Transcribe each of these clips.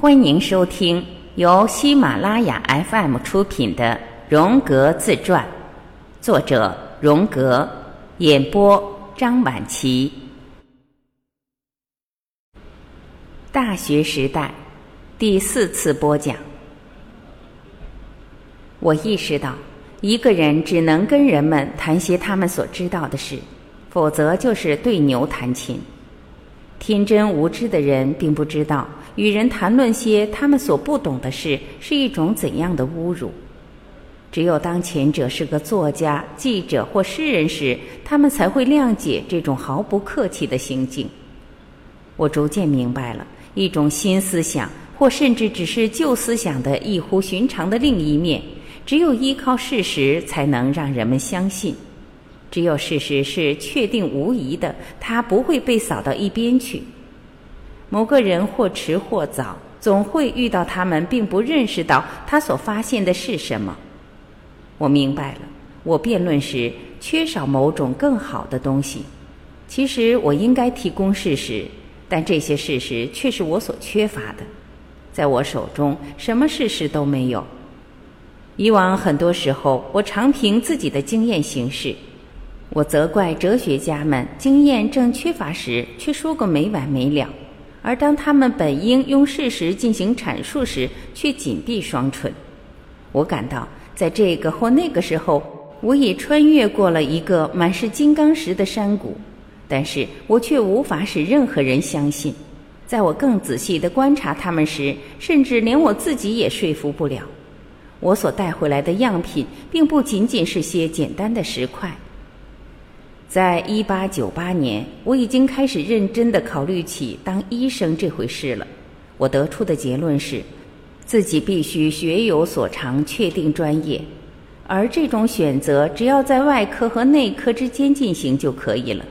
欢迎收听由喜马拉雅 FM 出品的《荣格自传》，作者荣格，演播张晚琪。大学时代第四次播讲，我意识到，一个人只能跟人们谈些他们所知道的事，否则就是对牛弹琴。天真无知的人并不知道，与人谈论些他们所不懂的事是一种怎样的侮辱。只有当前者是个作家、记者或诗人时，他们才会谅解这种毫不客气的行径。我逐渐明白了，一种新思想，或甚至只是旧思想的异乎寻常的另一面，只有依靠事实，才能让人们相信。只有事实是确定无疑的，它不会被扫到一边去。某个人或迟或早，总会遇到他们并不认识到他所发现的是什么。我明白了，我辩论时缺少某种更好的东西。其实我应该提供事实，但这些事实却是我所缺乏的。在我手中，什么事实都没有。以往很多时候，我常凭自己的经验行事。我责怪哲学家们经验正缺乏时，却说个没完没了；而当他们本应用事实进行阐述时，却紧闭双唇。我感到，在这个或那个时候，我已穿越过了一个满是金刚石的山谷，但是我却无法使任何人相信。在我更仔细地观察他们时，甚至连我自己也说服不了。我所带回来的样品，并不仅仅是些简单的石块。在一八九八年，我已经开始认真地考虑起当医生这回事了。我得出的结论是，自己必须学有所长，确定专业，而这种选择只要在外科和内科之间进行就可以了。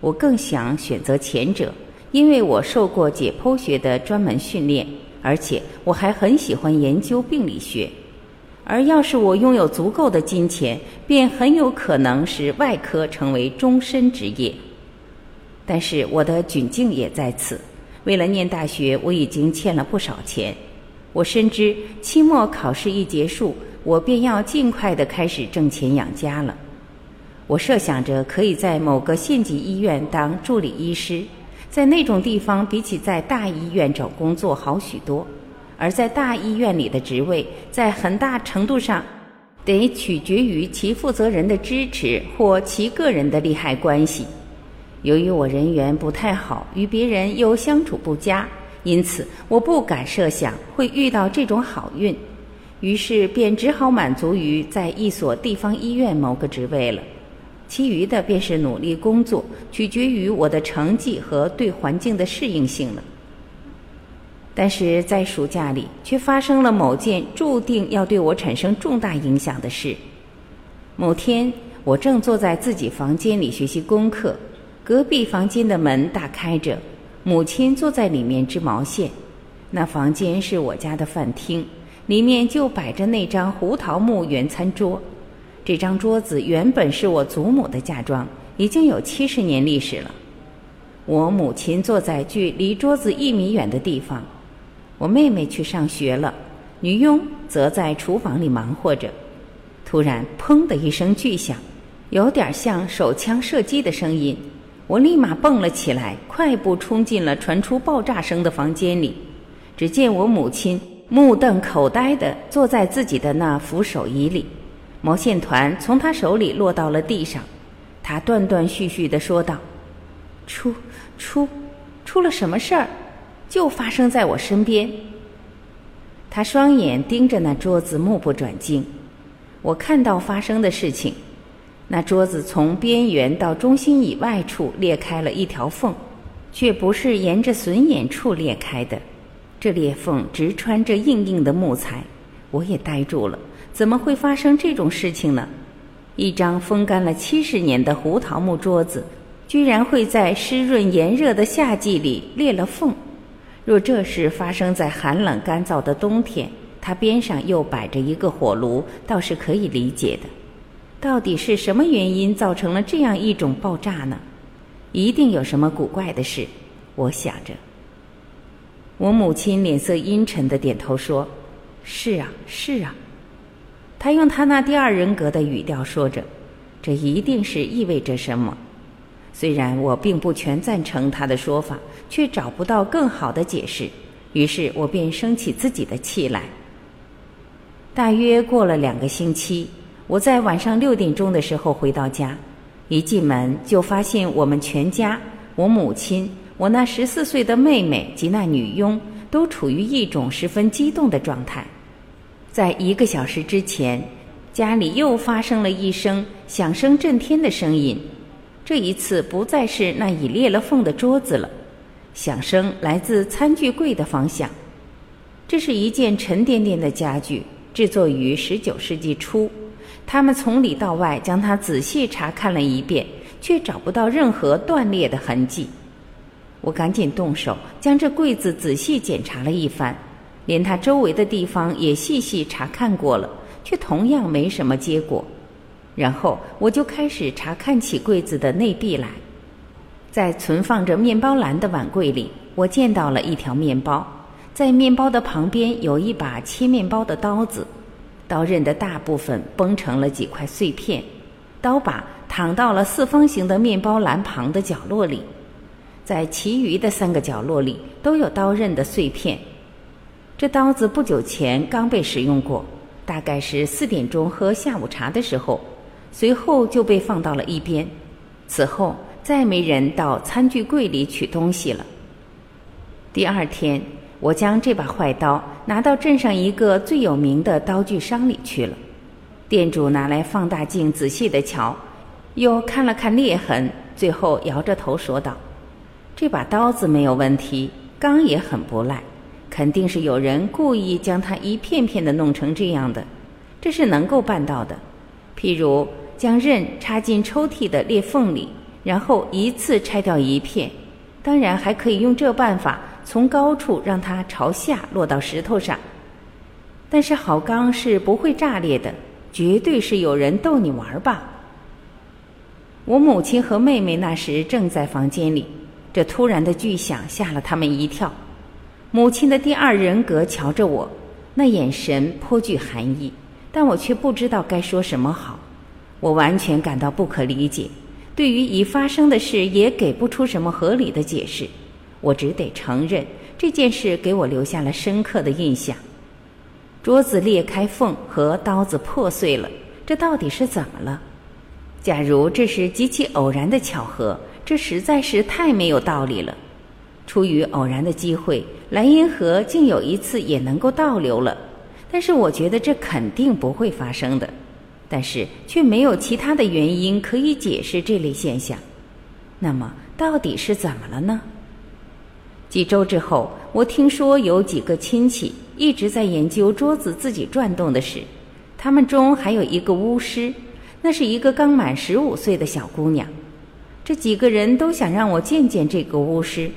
我更想选择前者，因为我受过解剖学的专门训练，而且我还很喜欢研究病理学。而要是我拥有足够的金钱，便很有可能使外科成为终身职业。但是我的窘境也在此。为了念大学，我已经欠了不少钱。我深知期末考试一结束，我便要尽快的开始挣钱养家了。我设想着可以在某个县级医院当助理医师，在那种地方比起在大医院找工作好许多。而在大医院里的职位，在很大程度上，得取决于其负责人的支持或其个人的利害关系。由于我人缘不太好，与别人又相处不佳，因此我不敢设想会遇到这种好运，于是便只好满足于在一所地方医院某个职位了。其余的便是努力工作，取决于我的成绩和对环境的适应性了。但是在暑假里，却发生了某件注定要对我产生重大影响的事。某天，我正坐在自己房间里学习功课，隔壁房间的门大开着，母亲坐在里面织毛线。那房间是我家的饭厅，里面就摆着那张胡桃木圆餐桌。这张桌子原本是我祖母的嫁妆，已经有七十年历史了。我母亲坐在距离桌子一米远的地方。我妹妹去上学了，女佣则在厨房里忙活着。突然，砰的一声巨响，有点像手枪射击的声音。我立马蹦了起来，快步冲进了传出爆炸声的房间里。只见我母亲目瞪口呆地坐在自己的那扶手椅里，毛线团从她手里落到了地上。她断断续续地说道：“出出，出了什么事儿？”就发生在我身边。他双眼盯着那桌子，目不转睛。我看到发生的事情：那桌子从边缘到中心以外处裂开了一条缝，却不是沿着损眼处裂开的。这裂缝直穿着硬硬的木材。我也呆住了，怎么会发生这种事情呢？一张风干了七十年的胡桃木桌子，居然会在湿润炎热的夏季里裂了缝。若这事发生在寒冷干燥的冬天，它边上又摆着一个火炉，倒是可以理解的。到底是什么原因造成了这样一种爆炸呢？一定有什么古怪的事，我想着。我母亲脸色阴沉的点头说：“是啊，是啊。”她用她那第二人格的语调说着：“这一定是意味着什么。”虽然我并不全赞成他的说法，却找不到更好的解释，于是我便生起自己的气来。大约过了两个星期，我在晚上六点钟的时候回到家，一进门就发现我们全家，我母亲。我那十四岁的妹妹及那女佣都处于一种十分激动的状态。在一个小时之前，家里又发生了一声响声震天的声音。这一次不再是那已裂了缝的桌子了，响声来自餐具柜的方向。这是一件沉甸甸的家具，制作于十九世纪初。他们从里到外将它仔细查看了一遍，却找不到任何断裂的痕迹。我赶紧动手，将这柜子仔细检查了一番，连它周围的地方也细细查看过了，却同样没什么结果。然后我就开始查看起柜子的内壁来，在存放着面包篮的碗柜里，我见到了一条面包，在面包的旁边有一把切面包的刀子，刀刃的大部分崩成了几块碎片，刀把躺到了四方形的面包篮旁的角落里。在其余的三个角落里都有刀刃的碎片。这刀子不久前刚被使用过，大概是四点钟喝下午茶的时候，随后就被放到了一边。此后再没人到餐具柜里取东西了。第二天，我将这把坏刀拿到镇上一个最有名的刀具商里去了。店主拿来放大镜仔细的瞧，又看了看裂痕，最后摇着头说道。这把刀子没有问题，钢也很不赖，肯定是有人故意将它一片片的弄成这样的，这是能够办到的。譬如将刃插进抽屉的裂缝里，然后一次拆掉一片，当然还可以用这办法从高处让它朝下落到石头上。但是好钢是不会炸裂的，绝对是有人逗你玩吧。我母亲和妹妹那时正在房间里。这突然的巨响吓了他们一跳，母亲的第二人格瞧着我，那眼神颇具寒意，但我却不知道该说什么好。我完全感到不可理解，对于已发生的事也给不出什么合理的解释。我只得承认这件事给我留下了深刻的印象。桌子裂开缝和刀子破碎了，这到底是怎么了？假如这是极其偶然的巧合。这实在是太没有道理了。出于偶然的机会，莱茵河竟有一次也能够倒流了。但是我觉得这肯定不会发生的。但是却没有其他的原因可以解释这类现象。那么到底是怎么了呢？几周之后，我听说有几个亲戚一直在研究桌子自己转动的事。他们中还有一个巫师，那是一个刚满十五岁的小姑娘。这几个人都想让我见见这个巫师，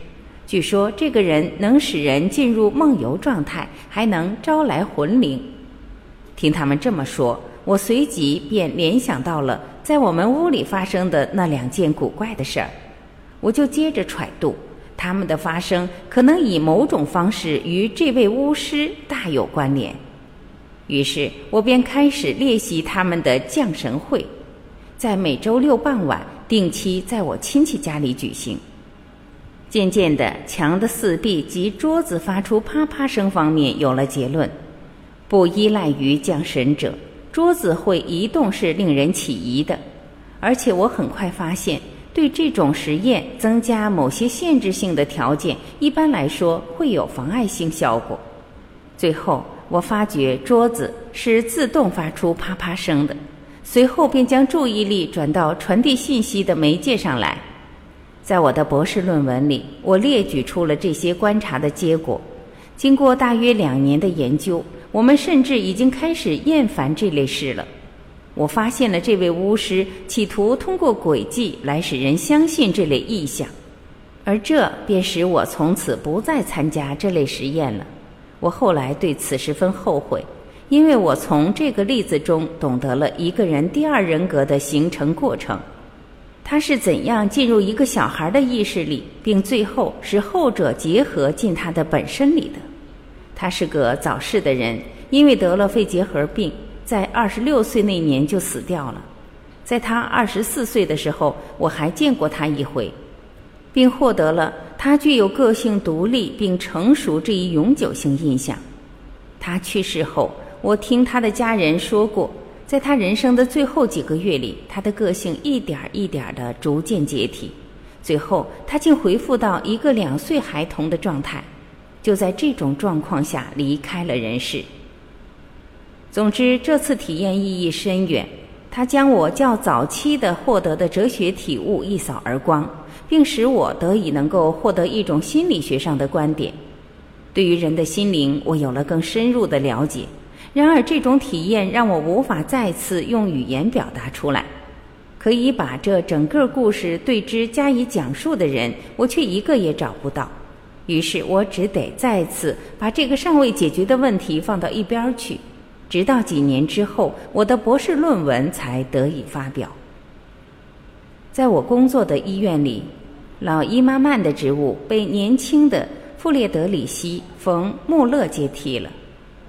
据说这个人能使人进入梦游状态，还能招来魂灵。听他们这么说，我随即便联想到了在我们屋里发生的那两件古怪的事儿，我就接着揣度，他们的发生可能以某种方式与这位巫师大有关联。于是我便开始练习他们的降神会，在每周六傍晚。定期在我亲戚家里举行。渐渐的，墙的四壁及桌子发出啪啪声方面有了结论。不依赖于降神者，桌子会移动是令人起疑的。而且我很快发现，对这种实验增加某些限制性的条件，一般来说会有妨碍性效果。最后，我发觉桌子是自动发出啪啪声的。随后便将注意力转到传递信息的媒介上来。在我的博士论文里，我列举出了这些观察的结果。经过大约两年的研究，我们甚至已经开始厌烦这类事了。我发现了这位巫师企图通过诡计来使人相信这类意象，而这便使我从此不再参加这类实验了。我后来对此十分后悔。因为我从这个例子中懂得了一个人第二人格的形成过程，他是怎样进入一个小孩的意识里，并最后使后者结合进他的本身里的？他是个早逝的人，因为得了肺结核病，在二十六岁那年就死掉了。在他二十四岁的时候，我还见过他一回，并获得了他具有个性独立并成熟这一永久性印象。他去世后，我听他的家人说过。在他人生的最后几个月里，他的个性一点一点的逐渐解体，最后他竟恢复到一个两岁孩童的状态，就在这种状况下离开了人世。总之，这次体验意义深远，它将我较早期的获得的哲学体悟一扫而光，并使我得以能够获得一种心理学上的观点，对于人的心灵，我有了更深入的了解。然而，这种体验让我无法再次用语言表达出来。可以把这整个故事对之加以讲述的人，我却一个也找不到。于是我只得再次把这个尚未解决的问题放到一边去，直到几年之后，我的博士论文才得以发表。在我工作的医院里，老伊妈曼的职务被年轻的傅列德里希·冯·穆勒接替了。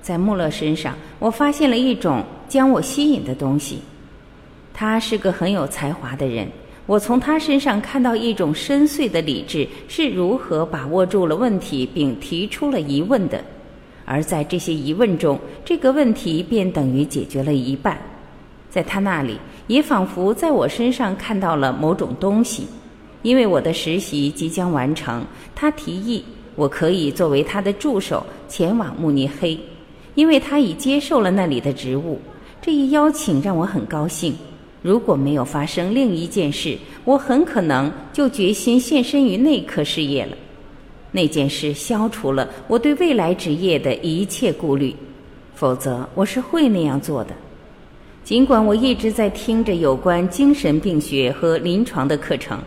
在穆勒身上，我发现了一种将我吸引的东西。他是个很有才华的人，我从他身上看到一种深邃的理智是如何把握住了问题并提出了疑问的。而在这些疑问中，这个问题便等于解决了一半。在他那里，也仿佛在我身上看到了某种东西。因为我的实习即将完成，他提议我可以作为他的助手前往慕尼黑。因为他已接受了那里的职务，这一邀请让我很高兴。如果没有发生另一件事，我很可能就决心献身于内科事业了。那件事消除了我对未来职业的一切顾虑，否则我是会那样做的。尽管我一直在听着有关精神病学和临床的课程，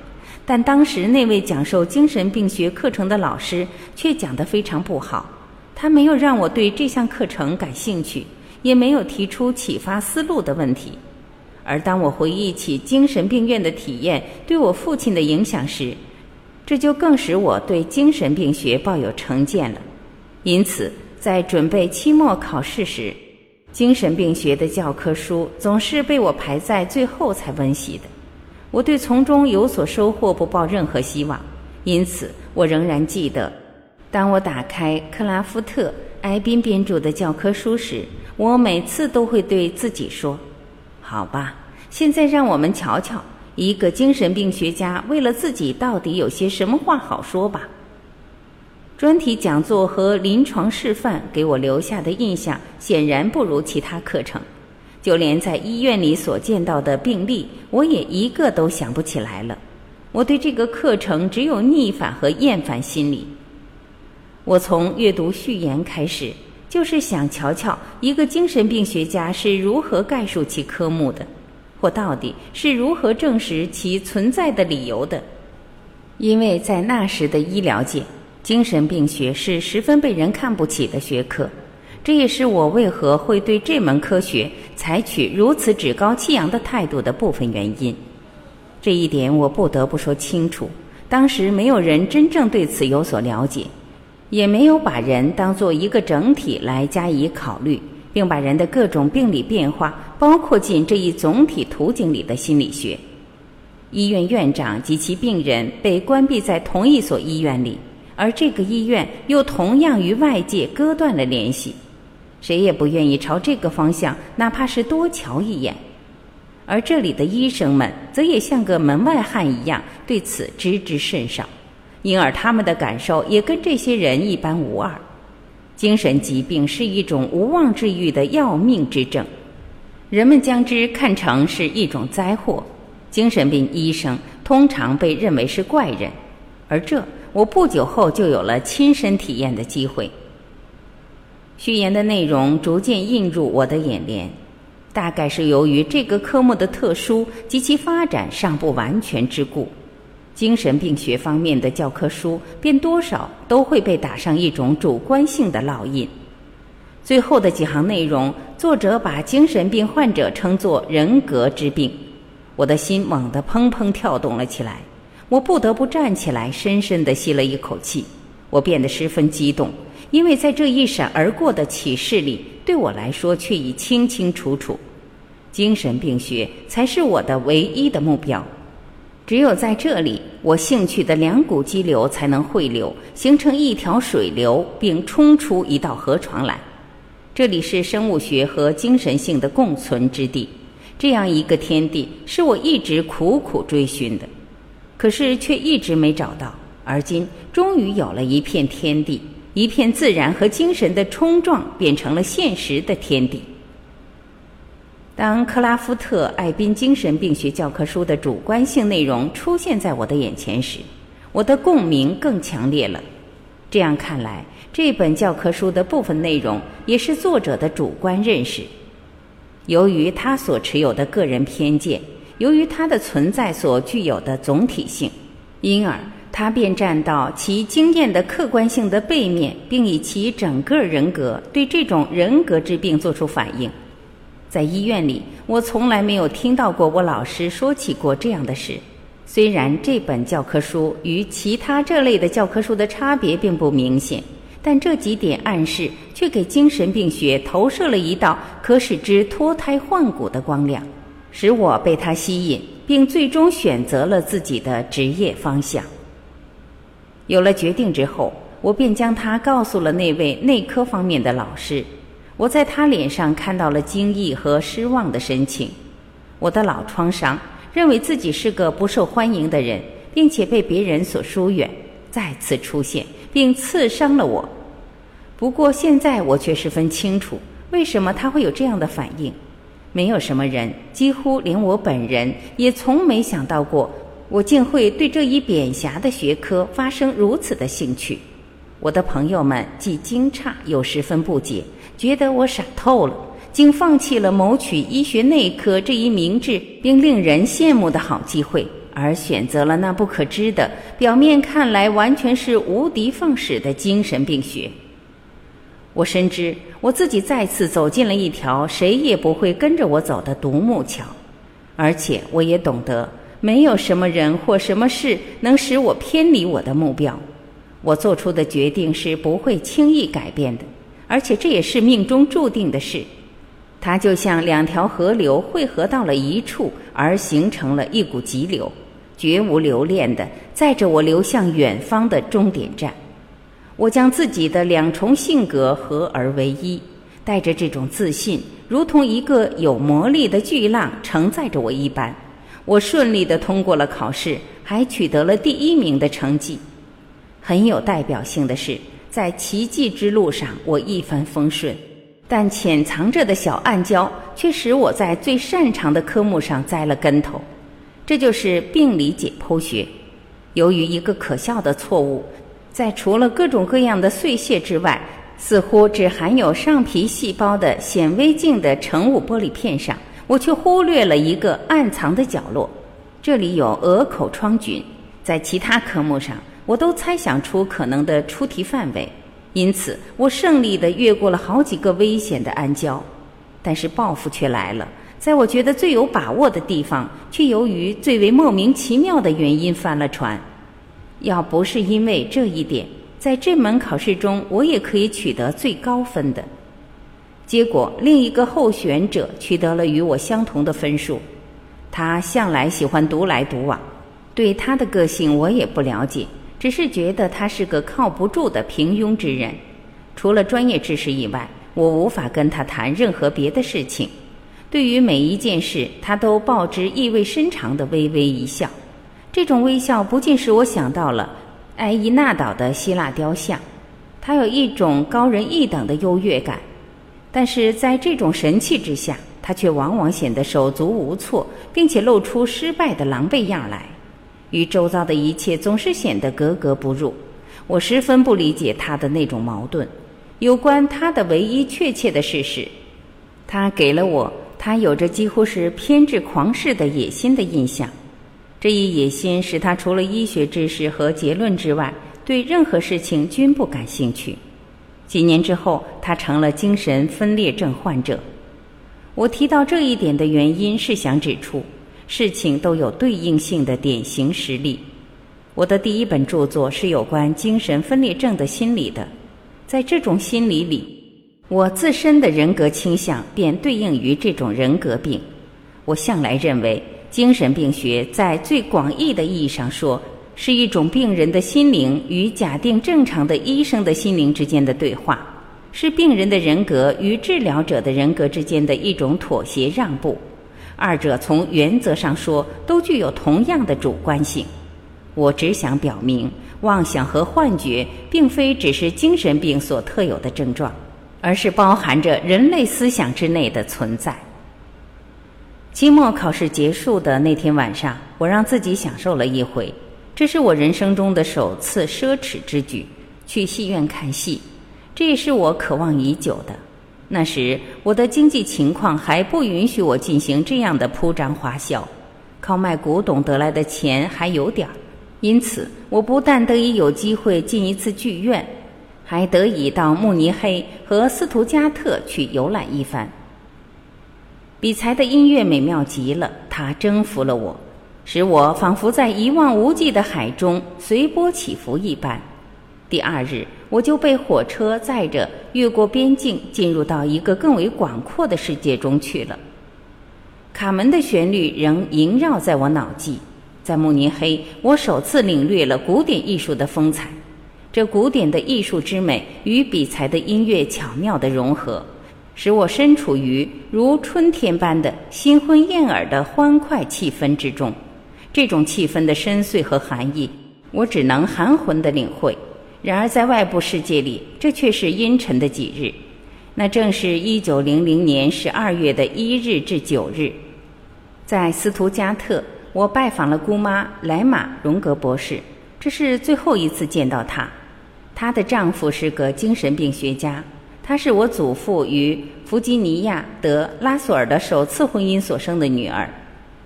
但当时那位讲授精神病学课程的老师却讲得非常不好。他没有让我对这项课程感兴趣，也没有提出启发思路的问题。而当我回忆起精神病院的体验对我父亲的影响时，这就更使我对精神病学抱有成见了。因此，在准备期末考试时，精神病学的教科书总是被我排在最后才温习的。我对从中有所收获不抱任何希望，因此我仍然记得。当我打开克拉夫特·埃宾编著的教科书时，我每次都会对自己说：“好吧，现在让我们瞧瞧一个精神病学家为了自己到底有些什么话好说吧。”专题讲座和临床示范给我留下的印象显然不如其他课程，就连在医院里所见到的病例，我也一个都想不起来了。我对这个课程只有逆反和厌烦心理。我从阅读序言开始，就是想瞧瞧一个精神病学家是如何概述其科目的，或到底是如何证实其存在的理由的。因为在那时的医疗界，精神病学是十分被人看不起的学科，这也是我为何会对这门科学采取如此趾高气扬的态度的部分原因。这一点我不得不说清楚，当时没有人真正对此有所了解。也没有把人当做一个整体来加以考虑，并把人的各种病理变化包括进这一总体图景里的心理学。医院院长及其病人被关闭在同一所医院里，而这个医院又同样与外界割断了联系，谁也不愿意朝这个方向，哪怕是多瞧一眼。而这里的医生们则也像个门外汉一样，对此知之甚少。因而，他们的感受也跟这些人一般无二。精神疾病是一种无望治愈的要命之症，人们将之看成是一种灾祸。精神病医生通常被认为是怪人，而这我不久后就有了亲身体验的机会。序言的内容逐渐映入我的眼帘，大概是由于这个科目的特殊及其发展尚不完全之故。精神病学方面的教科书便多少都会被打上一种主观性的烙印。最后的几行内容，作者把精神病患者称作人格之病。我的心猛地砰砰跳动了起来，我不得不站起来，深深地吸了一口气。我变得十分激动，因为在这一闪而过的启示里，对我来说却已清清楚楚：精神病学才是我的唯一的目标。只有在这里，我兴趣的两股激流才能汇流，形成一条水流，并冲出一道河床来。这里是生物学和精神性的共存之地。这样一个天地，是我一直苦苦追寻的，可是却一直没找到。而今，终于有了一片天地，一片自然和精神的冲撞，变成了现实的天地。当克拉夫特·艾宾精神病学教科书的主观性内容出现在我的眼前时，我的共鸣更强烈了。这样看来，这本教科书的部分内容也是作者的主观认识。由于他所持有的个人偏见，由于他的存在所具有的总体性，因而他便站到其经验的客观性的背面，并以其整个人格对这种人格之病作出反应。在医院里，我从来没有听到过我老师说起过这样的事。虽然这本教科书与其他这类的教科书的差别并不明显，但这几点暗示却给精神病学投射了一道可使之脱胎换骨的光亮，使我被它吸引，并最终选择了自己的职业方向。有了决定之后，我便将它告诉了那位内科方面的老师。我在他脸上看到了惊异和失望的神情。我的老创伤，认为自己是个不受欢迎的人，并且被别人所疏远，再次出现，并刺伤了我。不过现在我却十分清楚，为什么他会有这样的反应。没有什么人，几乎连我本人也从没想到过，我竟会对这一扁狭的学科发生如此的兴趣。我的朋友们既惊诧又十分不解。觉得我傻透了，竟放弃了谋取医学内科这一明智并令人羡慕的好机会，而选择了那不可知的、表面看来完全是无的放矢的精神病学。我深知我自己再次走进了一条谁也不会跟着我走的独木桥，而且我也懂得，没有什么人或什么事能使我偏离我的目标。我做出的决定是不会轻易改变的。而且这也是命中注定的事，它就像两条河流汇合到了一处，而形成了一股急流，绝无留恋的载着我流向远方的终点站。我将自己的两重性格合而为一，带着这种自信，如同一个有魔力的巨浪承载着我一般，我顺利的通过了考试，还取得了第一名的成绩。很有代表性的是。在奇迹之路上，我一帆风顺，但潜藏着的小暗礁却使我在最擅长的科目上栽了跟头。这就是病理解剖学。由于一个可笑的错误，在除了各种各样的碎屑之外，似乎只含有上皮细胞的显微镜的成物玻璃片上，我却忽略了一个暗藏的角落。这里有鹅口疮菌。在其他科目上。我都猜想出可能的出题范围，因此我胜利地越过了好几个危险的暗礁，但是报复却来了，在我觉得最有把握的地方，却由于最为莫名其妙的原因翻了船。要不是因为这一点，在这门考试中我也可以取得最高分的。结果，另一个候选者取得了与我相同的分数，他向来喜欢独来独往，对他的个性我也不了解。只是觉得他是个靠不住的平庸之人，除了专业知识以外，我无法跟他谈任何别的事情。对于每一件事，他都报之意味深长的微微一笑。这种微笑不禁使我想到了埃伊纳岛的希腊雕像，他有一种高人一等的优越感，但是在这种神气之下，他却往往显得手足无措，并且露出失败的狼狈样来。与周遭的一切总是显得格格不入，我十分不理解他的那种矛盾。有关他的唯一确切的事实，他给了我他有着几乎是偏执狂式的野心的印象。这一野心使他除了医学知识和结论之外，对任何事情均不感兴趣。几年之后，他成了精神分裂症患者。我提到这一点的原因是想指出。事情都有对应性的典型实例。我的第一本著作是有关精神分裂症的心理的，在这种心理里，我自身的人格倾向便对应于这种人格病。我向来认为，精神病学在最广义的意义上说，是一种病人的心灵与假定正常的医生的心灵之间的对话，是病人的人格与治疗者的人格之间的一种妥协让步。二者从原则上说，都具有同样的主观性。我只想表明，妄想和幻觉并非只是精神病所特有的症状，而是包含着人类思想之内的存在。期末考试结束的那天晚上，我让自己享受了一回，这是我人生中的首次奢侈之举——去戏院看戏。这也是我渴望已久的。那时我的经济情况还不允许我进行这样的铺张花销，靠卖古董得来的钱还有点儿。因此，我不但得以有机会进一次剧院，还得以到慕尼黑和斯图加特去游览一番。比才的音乐美妙极了，它征服了我，使我仿佛在一望无际的海中随波起伏一般。第二日，我就被火车载着越过边境，进入到一个更为广阔的世界中去了。卡门的旋律仍萦绕在我脑际。在慕尼黑，我首次领略了古典艺术的风采。这古典的艺术之美与比才的音乐巧妙的融合，使我身处于如春天般的新婚燕尔的欢快气氛之中。这种气氛的深邃和含义，我只能含混地领会。然而，在外部世界里，这却是阴沉的几日。那正是一九零零年十二月的一日至九日，在斯图加特。我拜访了姑妈莱玛·荣格博士，这是最后一次见到她。她的丈夫是个精神病学家，她是我祖父与弗吉尼亚·德拉索尔的首次婚姻所生的女儿。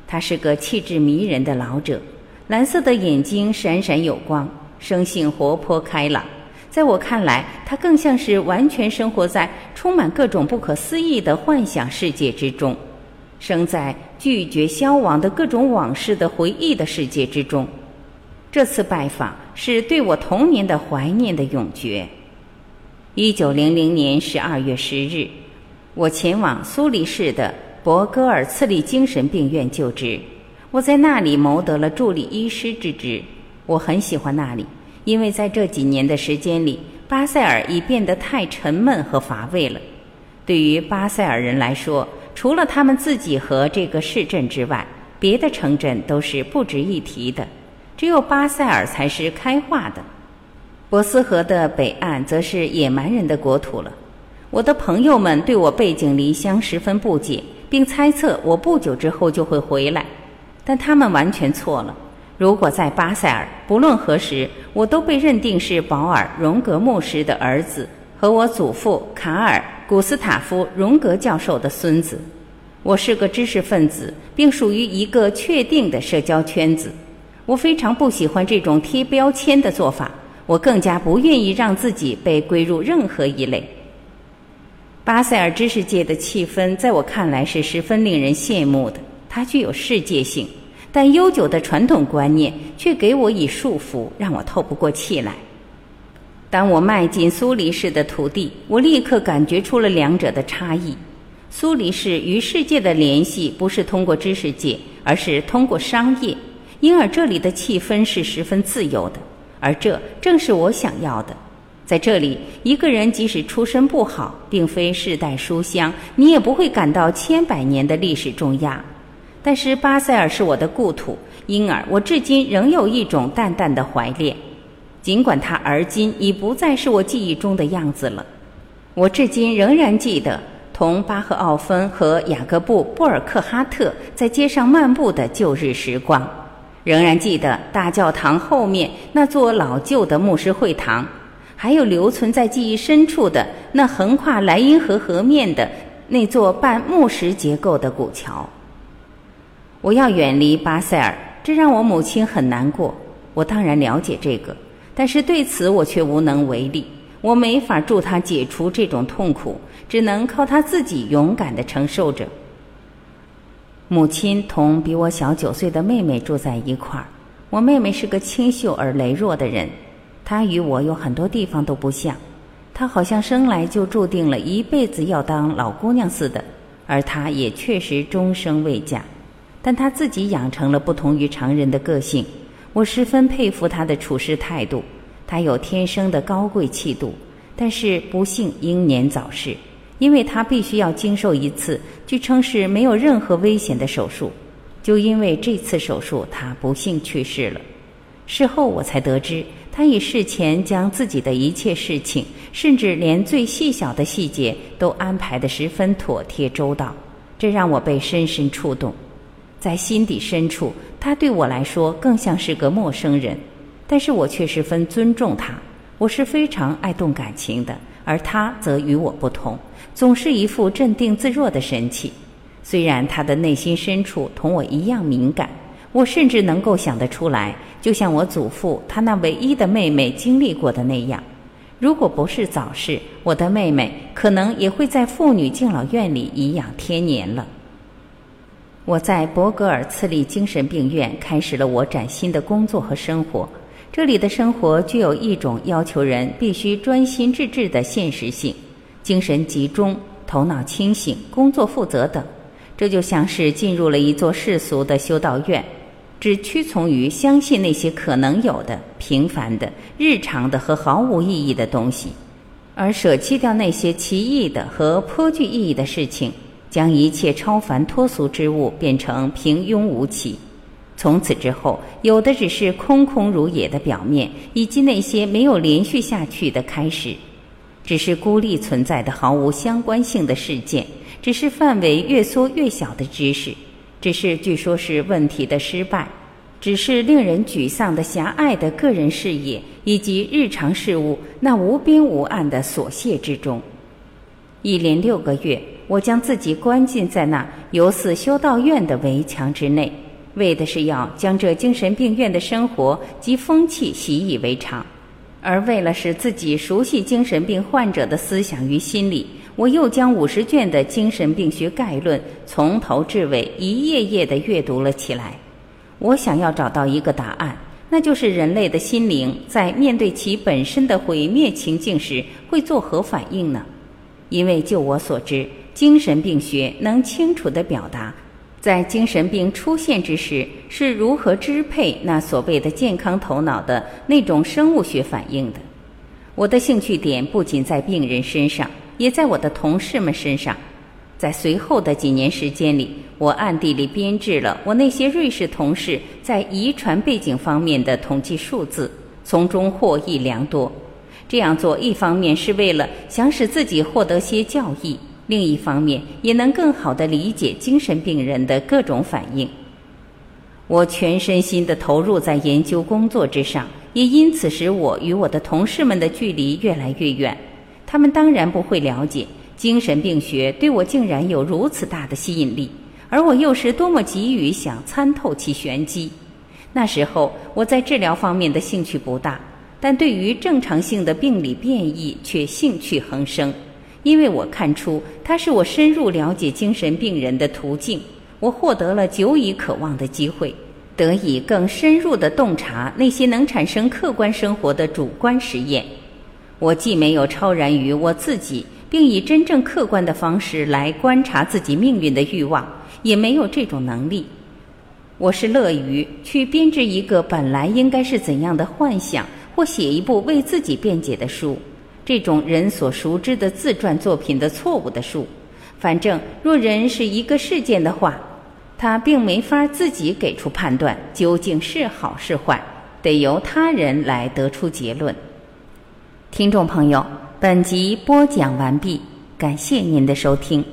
她是个气质迷人的老者，蓝色的眼睛闪闪有光，生性活泼开朗。在我看来，他更像是完全生活在充满各种不可思议的幻想世界之中。生在拒绝消亡的各种往事的回忆的世界之中，这次拜访是对我童年的怀念的永诀。一九零零年十二月十日，我前往苏黎世的博戈尔茨利精神病院就职。我在那里谋得了助理医师之职。我很喜欢那里，因为在这几年的时间里，巴塞尔已变得太沉闷和乏味了。对于巴塞尔人来说，除了他们自己和这个市镇之外，别的城镇都是不值一提的，只有巴塞尔才是开化的。博斯河的北岸则是野蛮人的国土了。我的朋友们对我背井离乡十分不解，并猜测我不久之后就会回来，但他们完全错了。如果在巴塞尔，不论何时，我都被认定是保尔·荣格牧师的儿子和我祖父卡尔。古斯塔夫·荣格教授的孙子，我是个知识分子，并属于一个确定的社交圈子。我非常不喜欢这种贴标签的做法，我更加不愿意让自己被归入任何一类。巴塞尔知识界的气氛，在我看来是十分令人羡慕的，它具有世界性，但悠久的传统观念却给我以束缚，让我透不过气来。当我迈进苏黎世的土地，我立刻感觉出了两者的差异。苏黎世与世界的联系不是通过知识界，而是通过商业，因而这里的气氛是十分自由的，而这正是我想要的。在这里，一个人即使出身不好，并非世代书香，你也不会感到千百年的历史重压。但是巴塞尔是我的故土，因而我至今仍有一种淡淡的怀恋。尽管它而今已不再是我记忆中的样子了，我至今仍然记得同巴赫奥芬和雅各布·布尔克哈特在街上漫步的旧日时光，仍然记得大教堂后面那座老旧的牧师会堂，还有留存在记忆深处的那横跨莱茵河河面的那座半木石结构的古桥。我要远离巴塞尔，这让我母亲很难过。我当然了解这个。但是对此我却无能为力，我没法助他解除这种痛苦，只能靠他自己勇敢地承受着。母亲同比我小九岁的妹妹住在一块儿。我妹妹是个清秀而羸弱的人，她与我有很多地方都不像。她好像生来就注定了一辈子要当老姑娘似的，而她也确实终生未嫁。但他自己养成了不同于常人的个性，我十分佩服他的处事态度。他有天生的高贵气度，但是不幸英年早逝，因为他必须要经受一次据称是没有任何危险的手术。就因为这次手术，他不幸去世了。事后我才得知，他已事前将自己的一切事情，甚至连最细小的细节都安排得十分妥帖周到，这让我被深深触动。在心底深处，他对我来说更像是个陌生人，但是我却十分尊重他。我是非常爱动感情的，而他则与我不同，总是一副镇定自若的神气。虽然他的内心深处同我一样敏感，我甚至能够想得出来，就像我祖父他那唯一的妹妹经历过的那样，如果不是早逝，我的妹妹可能也会在妇女敬老院里颐养天年了。我在伯格尔次利精神病院开始了我崭新的工作和生活，这里的生活具有一种要求人必须专心致志的现实性，精神集中，头脑清醒，工作负责等。这就像是进入了一座世俗的修道院，只屈从于相信那些可能有的平凡的、日常的和毫无意义的东西，而舍弃掉那些奇异的和颇具意义的事情，将一切超凡脱俗之物变成平庸无奇。从此之后，有的只是空空如也的表面，以及那些没有连续下去的开始，只是孤立存在的毫无相关性的事件。只是范围越缩越小的知识，只是据说是问题的失败，只是令人沮丧的狭隘的个人视野，以及日常事物那无边无岸的琐屑之中。一连六个月，我将自己关进在那犹似修道院的围墙之内，为的是要将这精神病院的生活及风气习以为常，而为了使自己熟悉精神病患者的思想与心理。我又将五十卷的精神病学概论从头至尾一页页地阅读了起来。我想要找到一个答案，那就是人类的心灵在面对其本身的毁灭情境时会作何反应呢？因为就我所知，精神病学能清楚地表达，在精神病出现之时是如何支配那所谓的健康头脑的那种生物学反应的。我的兴趣点不仅在病人身上。也在我的同事们身上，在随后的几年时间里，我暗地里编制了我那些瑞士同事在遗传背景方面的统计数字，从中获益良多。这样做，一方面是为了想使自己获得些教益，另一方面也能更好地理解精神病人的各种反应。我全身心地投入在研究工作之上，也因此使我与我的同事们的距离越来越远。他们当然不会了解精神病学对我竟然有如此大的吸引力，而我又是多么急于想参透其玄机。那时候我在治疗方面的兴趣不大，但对于正常性的病理变异却兴趣横生，因为我看出它是我深入了解精神病人的途径。我获得了久已渴望的机会，得以更深入地洞察那些能产生客观生活的主观实验。我既没有超然于我自己，并以真正客观的方式来观察自己命运的欲望，也没有这种能力。我是乐于去编织一个本来应该是怎样的幻想，或写一部为自己辩解的书，这种人所熟知的自传作品的错误的数。反正若人是一个事件的话，他并没法自己给出判断究竟是好是坏，得由他人来得出结论。听众朋友，本集播讲完毕，感谢您的收听。